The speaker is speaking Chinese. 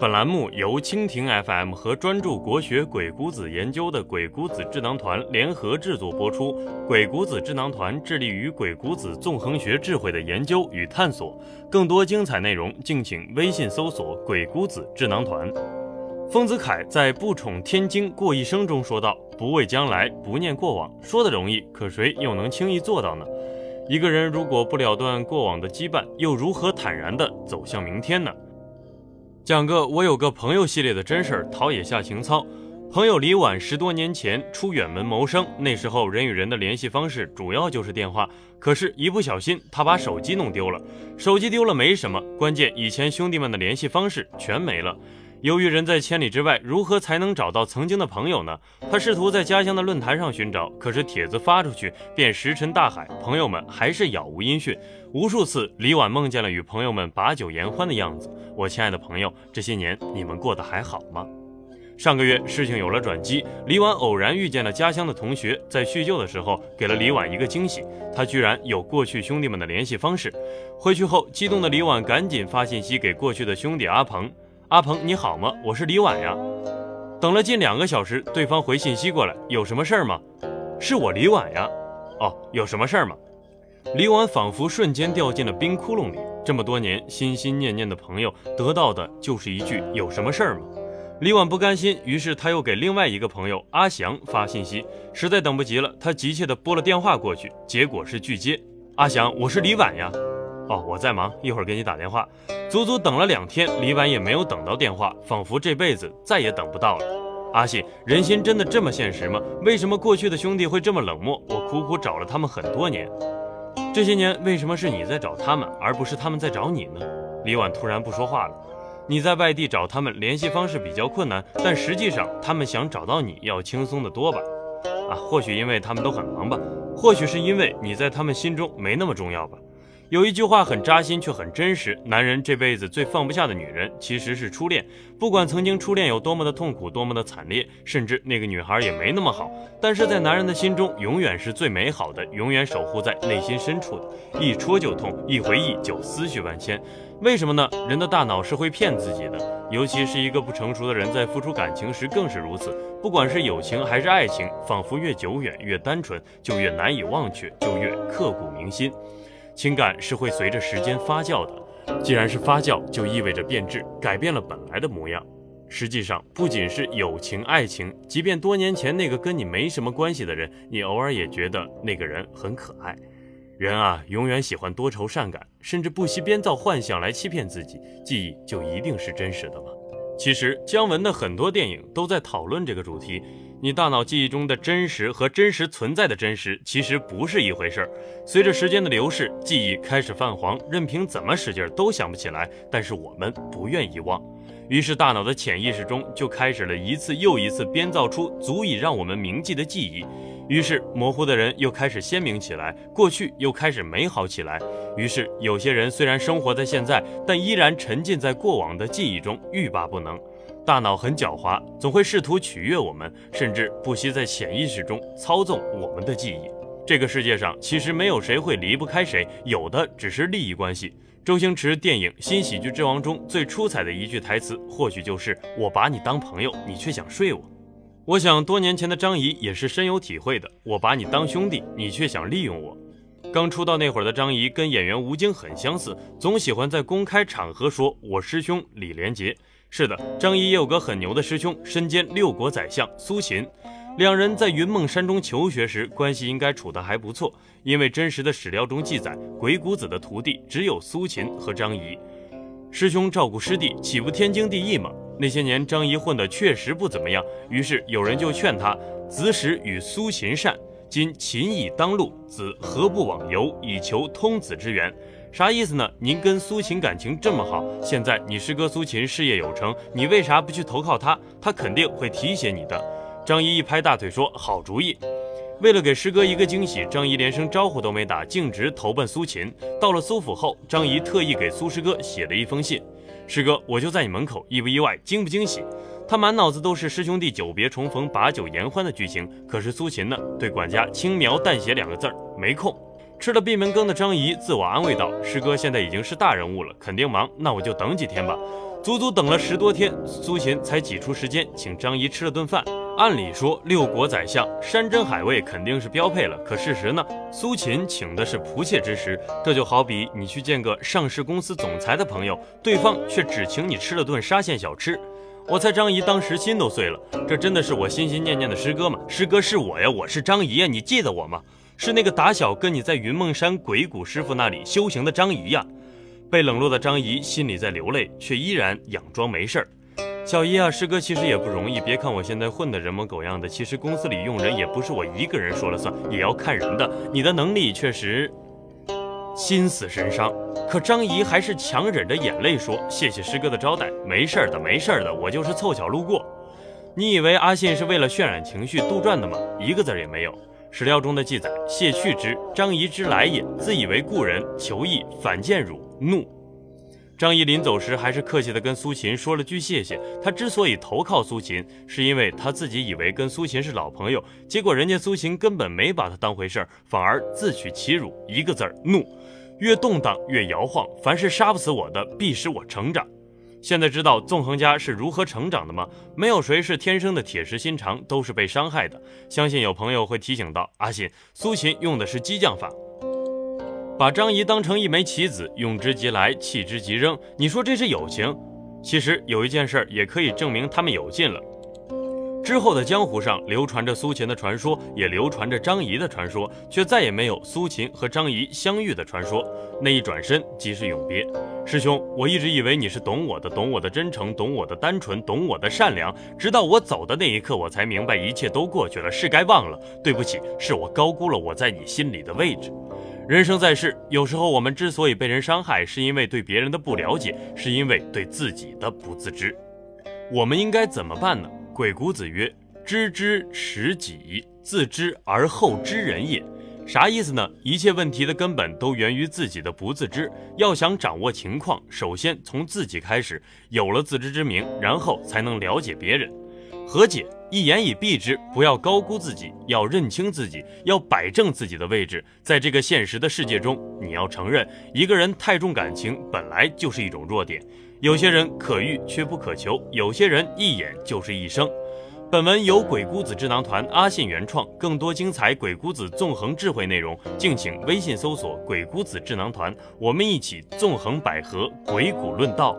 本栏目由蜻蜓 FM 和专注国学鬼谷子研究的鬼谷子智囊团联合制作播出。鬼谷子智囊团致力于鬼谷子纵横学智慧的研究与探索。更多精彩内容，敬请微信搜索“鬼谷子智囊团”。丰子恺在《不宠天经过一生》中说道：“不畏将来，不念过往。”说的容易，可谁又能轻易做到呢？一个人如果不了断过往的羁绊，又如何坦然地走向明天呢？讲个我有个朋友系列的真事儿，陶冶下情操。朋友李婉十多年前出远门谋生，那时候人与人的联系方式主要就是电话。可是，一不小心他把手机弄丢了。手机丢了没什么，关键以前兄弟们的联系方式全没了。由于人在千里之外，如何才能找到曾经的朋友呢？他试图在家乡的论坛上寻找，可是帖子发出去便石沉大海，朋友们还是杳无音讯。无数次，李婉梦见了与朋友们把酒言欢的样子。我亲爱的朋友，这些年你们过得还好吗？上个月事情有了转机，李婉偶然遇见了家乡的同学，在叙旧的时候给了李婉一个惊喜，他居然有过去兄弟们的联系方式。回去后，激动的李婉赶紧发信息给过去的兄弟阿鹏。阿鹏你好吗？我是李婉呀。等了近两个小时，对方回信息过来，有什么事儿吗？是我李婉呀。哦，有什么事儿吗？李婉仿佛瞬间掉进了冰窟窿里。这么多年心心念念的朋友，得到的就是一句有什么事儿吗？李婉不甘心，于是他又给另外一个朋友阿祥发信息，实在等不及了，他急切地拨了电话过去，结果是拒接。阿祥，我是李婉呀。哦，我在忙，一会儿给你打电话。足足等了两天，李婉也没有等到电话，仿佛这辈子再也等不到了。阿信，人心真的这么现实吗？为什么过去的兄弟会这么冷漠？我苦苦找了他们很多年，这些年为什么是你在找他们，而不是他们在找你呢？李婉突然不说话了。你在外地找他们联系方式比较困难，但实际上他们想找到你要轻松的多吧？啊，或许因为他们都很忙吧，或许是因为你在他们心中没那么重要吧。有一句话很扎心，却很真实。男人这辈子最放不下的女人，其实是初恋。不管曾经初恋有多么的痛苦，多么的惨烈，甚至那个女孩也没那么好，但是在男人的心中，永远是最美好的，永远守护在内心深处的。一戳就痛，一回忆就思绪万千。为什么呢？人的大脑是会骗自己的，尤其是一个不成熟的人，在付出感情时更是如此。不管是友情还是爱情，仿佛越久远越单纯，就越难以忘却，就越刻骨铭心。情感是会随着时间发酵的，既然是发酵，就意味着变质，改变了本来的模样。实际上，不仅是友情、爱情，即便多年前那个跟你没什么关系的人，你偶尔也觉得那个人很可爱。人啊，永远喜欢多愁善感，甚至不惜编造幻想来欺骗自己。记忆就一定是真实的吗？其实，姜文的很多电影都在讨论这个主题。你大脑记忆中的真实和真实存在的真实其实不是一回事儿。随着时间的流逝，记忆开始泛黄，任凭怎么使劲都想不起来。但是我们不愿遗忘，于是大脑的潜意识中就开始了一次又一次编造出足以让我们铭记的记忆。于是模糊的人又开始鲜明起来，过去又开始美好起来。于是有些人虽然生活在现在，但依然沉浸在过往的记忆中，欲罢不能。大脑很狡猾，总会试图取悦我们，甚至不惜在潜意识中操纵我们的记忆。这个世界上其实没有谁会离不开谁，有的只是利益关系。周星驰电影《新喜剧之王》中最出彩的一句台词，或许就是“我把你当朋友，你却想睡我”。我想多年前的张仪也是深有体会的，“我把你当兄弟，你却想利用我”。刚出道那会儿的张仪跟演员吴京很相似，总喜欢在公开场合说“我师兄李连杰”。是的，张仪也有个很牛的师兄，身兼六国宰相苏秦。两人在云梦山中求学时，关系应该处得还不错。因为真实的史料中记载，鬼谷子的徒弟只有苏秦和张仪。师兄照顾师弟，岂不天经地义吗？那些年，张仪混得确实不怎么样，于是有人就劝他：“子使与苏秦善，今秦已当路，子何不往游，以求通子之源？”啥意思呢？您跟苏秦感情这么好，现在你师哥苏秦事业有成，你为啥不去投靠他？他肯定会提携你的。张仪一拍大腿说：“好主意。”为了给师哥一个惊喜，张仪连声招呼都没打，径直投奔苏秦。到了苏府后，张仪特意给苏师哥写了一封信：“师哥，我就在你门口，意不意外？惊不惊喜？”他满脑子都是师兄弟久别重逢、把酒言欢的剧情。可是苏秦呢？对管家轻描淡写两个字儿：“没空。”吃了闭门羹的张仪自我安慰道：“师哥现在已经是大人物了，肯定忙，那我就等几天吧。”足足等了十多天，苏秦才挤出时间请张仪吃了顿饭。按理说，六国宰相山珍海味肯定是标配了，可事实呢？苏秦请的是仆妾之食，这就好比你去见个上市公司总裁的朋友，对方却只请你吃了顿沙县小吃。我猜张仪当时心都碎了，这真的是我心心念念的师哥吗？师哥是我呀，我是张仪呀，你记得我吗？是那个打小跟你在云梦山鬼谷师傅那里修行的张仪呀。被冷落的张仪心里在流泪，却依然佯装没事儿。小姨啊，师哥其实也不容易，别看我现在混得人模狗样的，其实公司里用人也不是我一个人说了算，也要看人的。你的能力确实心死神伤，可张仪还是强忍着眼泪说：“谢谢师哥的招待，没事儿的，没事儿的，我就是凑巧路过。”你以为阿信是为了渲染情绪杜撰的吗？一个字也没有。史料中的记载：“谢去之，张仪之来也，自以为故人，求义，反见汝，怒。”张仪临走时还是客气地跟苏秦说了句谢谢。他之所以投靠苏秦，是因为他自己以为跟苏秦是老朋友，结果人家苏秦根本没把他当回事儿，反而自取其辱，一个字儿怒。越动荡越摇晃，凡是杀不死我的，必使我成长。现在知道纵横家是如何成长的吗？没有谁是天生的铁石心肠，都是被伤害的。相信有朋友会提醒到：阿信，苏秦用的是激将法，把张仪当成一枚棋子，用之即来，弃之即扔。你说这是友情？其实有一件事也可以证明他们有劲了。之后的江湖上流传着苏秦的传说，也流传着张仪的传说，却再也没有苏秦和张仪相遇的传说。那一转身即是永别。师兄，我一直以为你是懂我的，懂我的真诚，懂我的单纯，懂我的善良。直到我走的那一刻，我才明白一切都过去了，是该忘了。对不起，是我高估了我在你心里的位置。人生在世，有时候我们之所以被人伤害，是因为对别人的不了解，是因为对自己的不自知。我们应该怎么办呢？鬼谷子曰：“知之识己，自知而后知人也。”啥意思呢？一切问题的根本都源于自己的不自知。要想掌握情况，首先从自己开始，有了自知之明，然后才能了解别人。和解，一言以蔽之，不要高估自己，要认清自己，要摆正自己的位置。在这个现实的世界中，你要承认，一个人太重感情本来就是一种弱点。有些人可遇却不可求，有些人一眼就是一生。本文由鬼谷子智囊团阿信原创，更多精彩鬼谷子纵横智慧内容，敬请微信搜索“鬼谷子智囊团”，我们一起纵横捭阖，鬼谷论道。